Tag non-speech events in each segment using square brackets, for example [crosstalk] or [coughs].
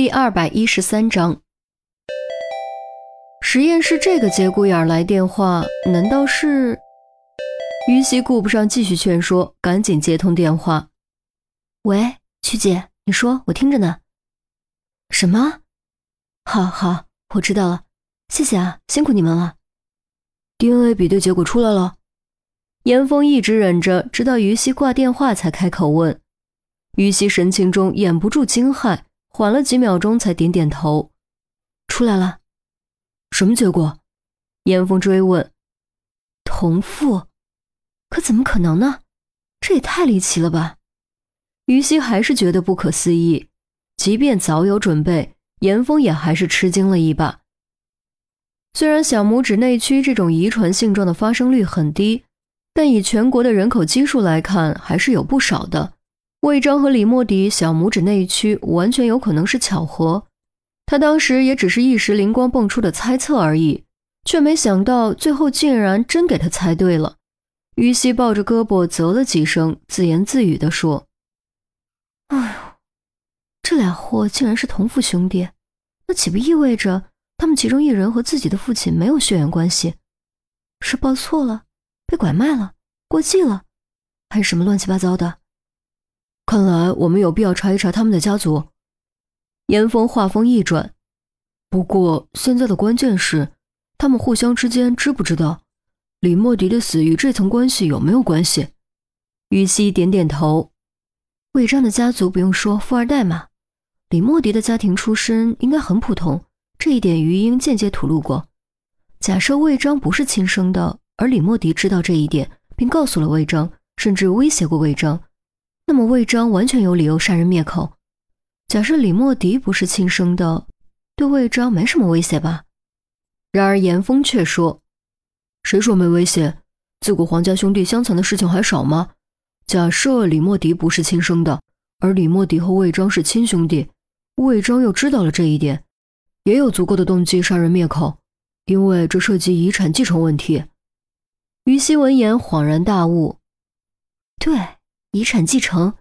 第二百一十三章，实验室这个节骨眼来电话，难道是？于西顾不上继续劝说，赶紧接通电话。喂，曲姐，你说，我听着呢。什么？好好，我知道了，谢谢啊，辛苦你们了。DNA 比对结果出来了。严峰一直忍着，直到于西挂电话才开口问。于西神情中掩不住惊骇。缓了几秒钟，才点点头，出来了。什么结果？严峰追问。同父？可怎么可能呢？这也太离奇了吧！于西还是觉得不可思议，即便早有准备，严峰也还是吃惊了一把。虽然小拇指内区这种遗传性状的发生率很低，但以全国的人口基数来看，还是有不少的。魏章和李莫迪小拇指内区完全有可能是巧合，他当时也只是一时灵光蹦出的猜测而已，却没想到最后竟然真给他猜对了。于西抱着胳膊啧了几声，自言自语地说：“哎呦，这俩货竟然是同父兄弟，那岂不意味着他们其中一人和自己的父亲没有血缘关系？是报错了，被拐卖了，过继了，还是什么乱七八糟的？”看来我们有必要查一查他们的家族。严峰话锋一转，不过现在的关键是，他们互相之间知不知道李莫迪的死与这层关系有没有关系？于西点点头。魏章的家族不用说，富二代嘛。李莫迪的家庭出身应该很普通，这一点余英间接吐露过。假设魏章不是亲生的，而李莫迪知道这一点，并告诉了魏章，甚至威胁过魏章。那么魏章完全有理由杀人灭口。假设李莫迪不是亲生的，对魏章没什么威胁吧？然而严峰却说：“谁说没威胁？自古皇家兄弟相残的事情还少吗？假设李莫迪不是亲生的，而李莫迪和魏章是亲兄弟，魏章又知道了这一点，也有足够的动机杀人灭口，因为这涉及遗产继承问题。”于西闻言恍然大悟：“对。”遗产继承，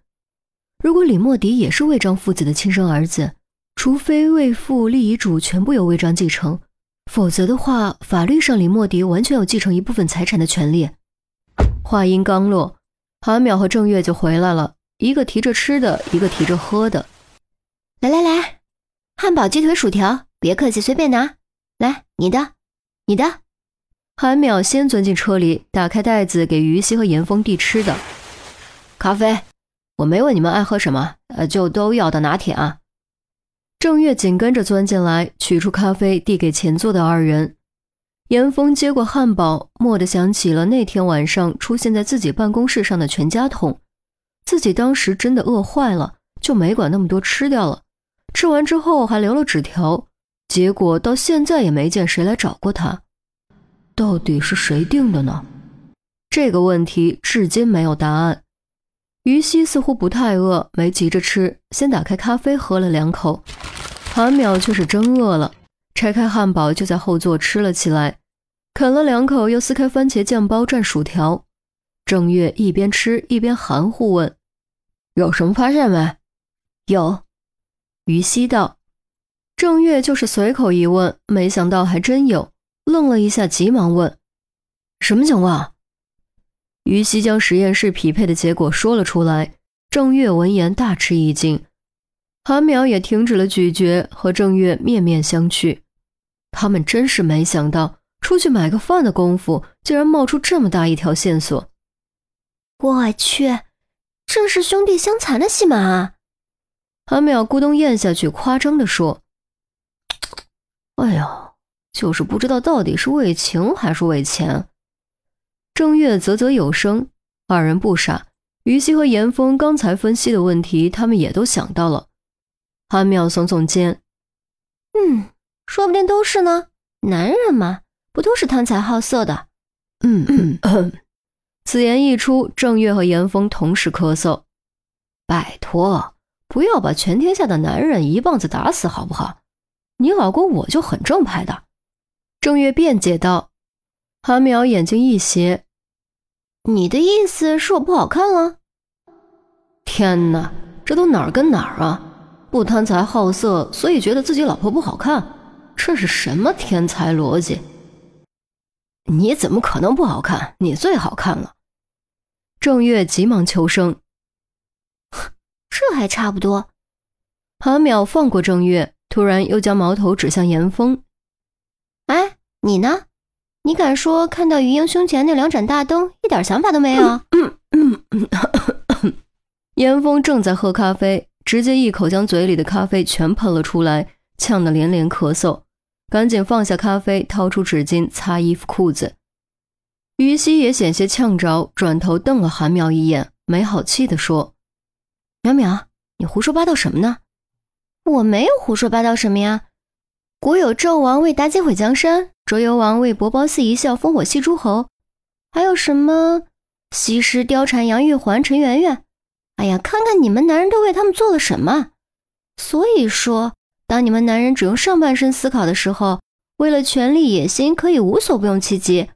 如果李莫迪也是魏章父子的亲生儿子，除非魏父立遗嘱全部由魏章继承，否则的话，法律上李莫迪完全有继承一部分财产的权利。话音刚落，韩淼和郑月就回来了，一个提着吃的，一个提着喝的。来来来，汉堡、鸡腿、薯条，别客气，随便拿。来，你的，你的。韩淼先钻进车里，打开袋子，给于西和严峰递吃的。咖啡，我没问你们爱喝什么，呃，就都要的拿铁啊。郑月紧跟着钻进来，取出咖啡递给前座的二人。严峰接过汉堡，蓦地想起了那天晚上出现在自己办公室上的全家桶，自己当时真的饿坏了，就没管那么多吃掉了。吃完之后还留了纸条，结果到现在也没见谁来找过他，到底是谁定的呢？这个问题至今没有答案。于西似乎不太饿，没急着吃，先打开咖啡喝了两口。韩淼却是真饿了，拆开汉堡就在后座吃了起来，啃了两口，又撕开番茄酱包蘸薯条。郑月一边吃一边含糊问：“有什么发现没？”“有。”于西道。郑月就是随口一问，没想到还真有，愣了一下，急忙问：“什么情况？”于西将实验室匹配的结果说了出来，郑月闻言大吃一惊，韩淼也停止了咀嚼，和郑月面面相觑。他们真是没想到，出去买个饭的功夫，竟然冒出这么大一条线索。我去，这是兄弟相残的戏码啊！韩淼咕咚咽下去，夸张地说：[laughs] “哎呀，就是不知道到底是为情还是为钱。”郑月啧啧有声，二人不傻。于西和严峰刚才分析的问题，他们也都想到了。韩淼耸耸肩：“嗯，说不定都是呢。男人嘛，不都是贪财好色的？”嗯嗯嗯。此言一出，郑月和严峰同时咳嗽：“拜托，不要把全天下的男人一棒子打死好不好？你老公我就很正派的。”郑月辩解道。韩淼眼睛一斜。你的意思是我不好看了？天哪，这都哪儿跟哪儿啊！不贪财好色，所以觉得自己老婆不好看，这是什么天才逻辑？你怎么可能不好看？你最好看了。郑月急忙求生。[laughs] 这还差不多。韩淼放过郑月，突然又将矛头指向严峰。哎，你呢？你敢说看到余英胸前那两盏大灯，一点想法都没有？嗯嗯 [coughs] 严峰正在喝咖啡，直接一口将嘴里的咖啡全喷了出来，呛得连连咳嗽，赶紧放下咖啡，掏出纸巾擦衣服裤子。于西也险些呛着，转头瞪了韩淼一眼，没好气地说：“淼淼，你胡说八道什么呢？”我没有胡说八道什么呀。古有纣王为妲己毁江山，周幽王为伯褒姒一笑烽火戏诸侯，还有什么西施貂蝉杨玉环陈圆圆？哎呀，看看你们男人都为他们做了什么。所以说，当你们男人只用上半身思考的时候，为了权力野心可以无所不用其极；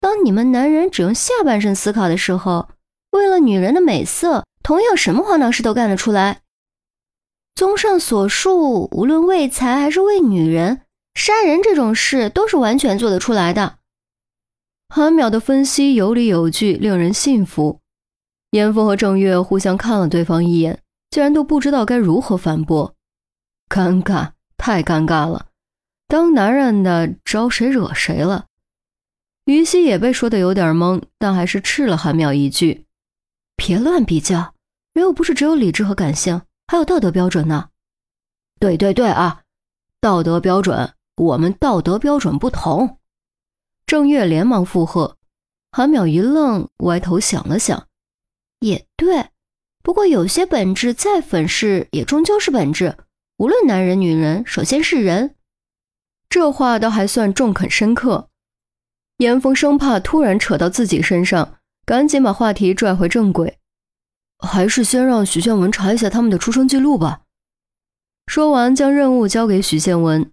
当你们男人只用下半身思考的时候，为了女人的美色，同样什么荒唐事都干得出来。综上所述，无论为财还是为女人，杀人这种事都是完全做得出来的。韩淼的分析有理有据，令人信服。严峰和郑月互相看了对方一眼，竟然都不知道该如何反驳，尴尬，太尴尬了。当男人的招谁惹谁了？于西也被说的有点懵，但还是斥了韩淼一句：“别乱比较，人又不是只有理智和感性。”还有道德标准呢，对对对啊，道德标准，我们道德标准不同。郑月连忙附和，韩淼一愣，歪头想了想，也对。不过有些本质再粉饰，也终究是本质。无论男人女人，首先是人。这话倒还算中肯深刻。严峰生怕突然扯到自己身上，赶紧把话题拽回正轨。还是先让许宪文查一下他们的出生记录吧。说完，将任务交给许宪文。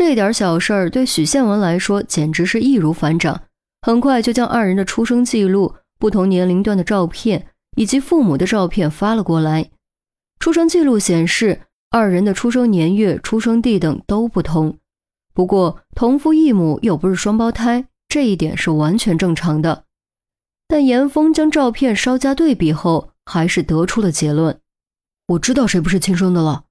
这点小事儿对许宪文来说简直是易如反掌，很快就将二人的出生记录、不同年龄段的照片以及父母的照片发了过来。出生记录显示，二人的出生年月、出生地等都不同，不过同父异母又不是双胞胎，这一点是完全正常的。但严峰将照片稍加对比后，还是得出了结论，我知道谁不是亲生的了。